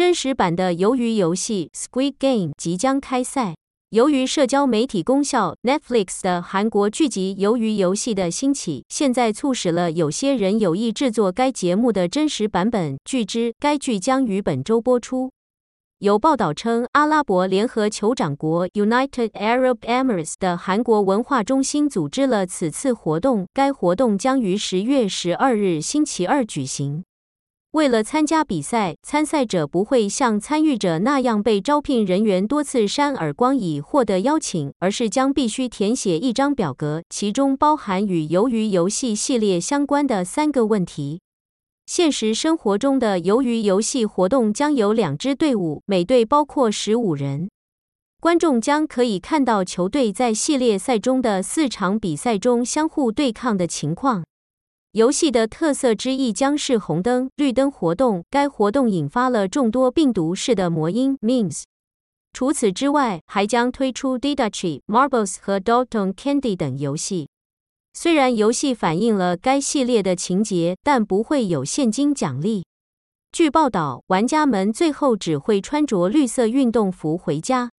真实版的鱿鱼游戏 Squid Game 即将开赛。由于社交媒体功效，Netflix 的韩国剧集《鱿鱼游戏》的兴起，现在促使了有些人有意制作该节目的真实版本。据知，该剧将于本周播出。有报道称，阿拉伯联合酋长国 United Arab Emirates 的韩国文化中心组织了此次活动，该活动将于十月十二日星期二举行。为了参加比赛，参赛者不会像参与者那样被招聘人员多次扇耳光以获得邀请，而是将必须填写一张表格，其中包含与鱿鱼游戏系列相关的三个问题。现实生活中的鱿鱼游戏活动将有两支队伍，每队包括十五人，观众将可以看到球队在系列赛中的四场比赛中相互对抗的情况。游戏的特色之一将是红灯、绿灯活动。该活动引发了众多病毒式的魔音 （memes）。除此之外，还将推出 Didache、Marbles 和 Dalton Candy 等游戏。虽然游戏反映了该系列的情节，但不会有现金奖励。据报道，玩家们最后只会穿着绿色运动服回家。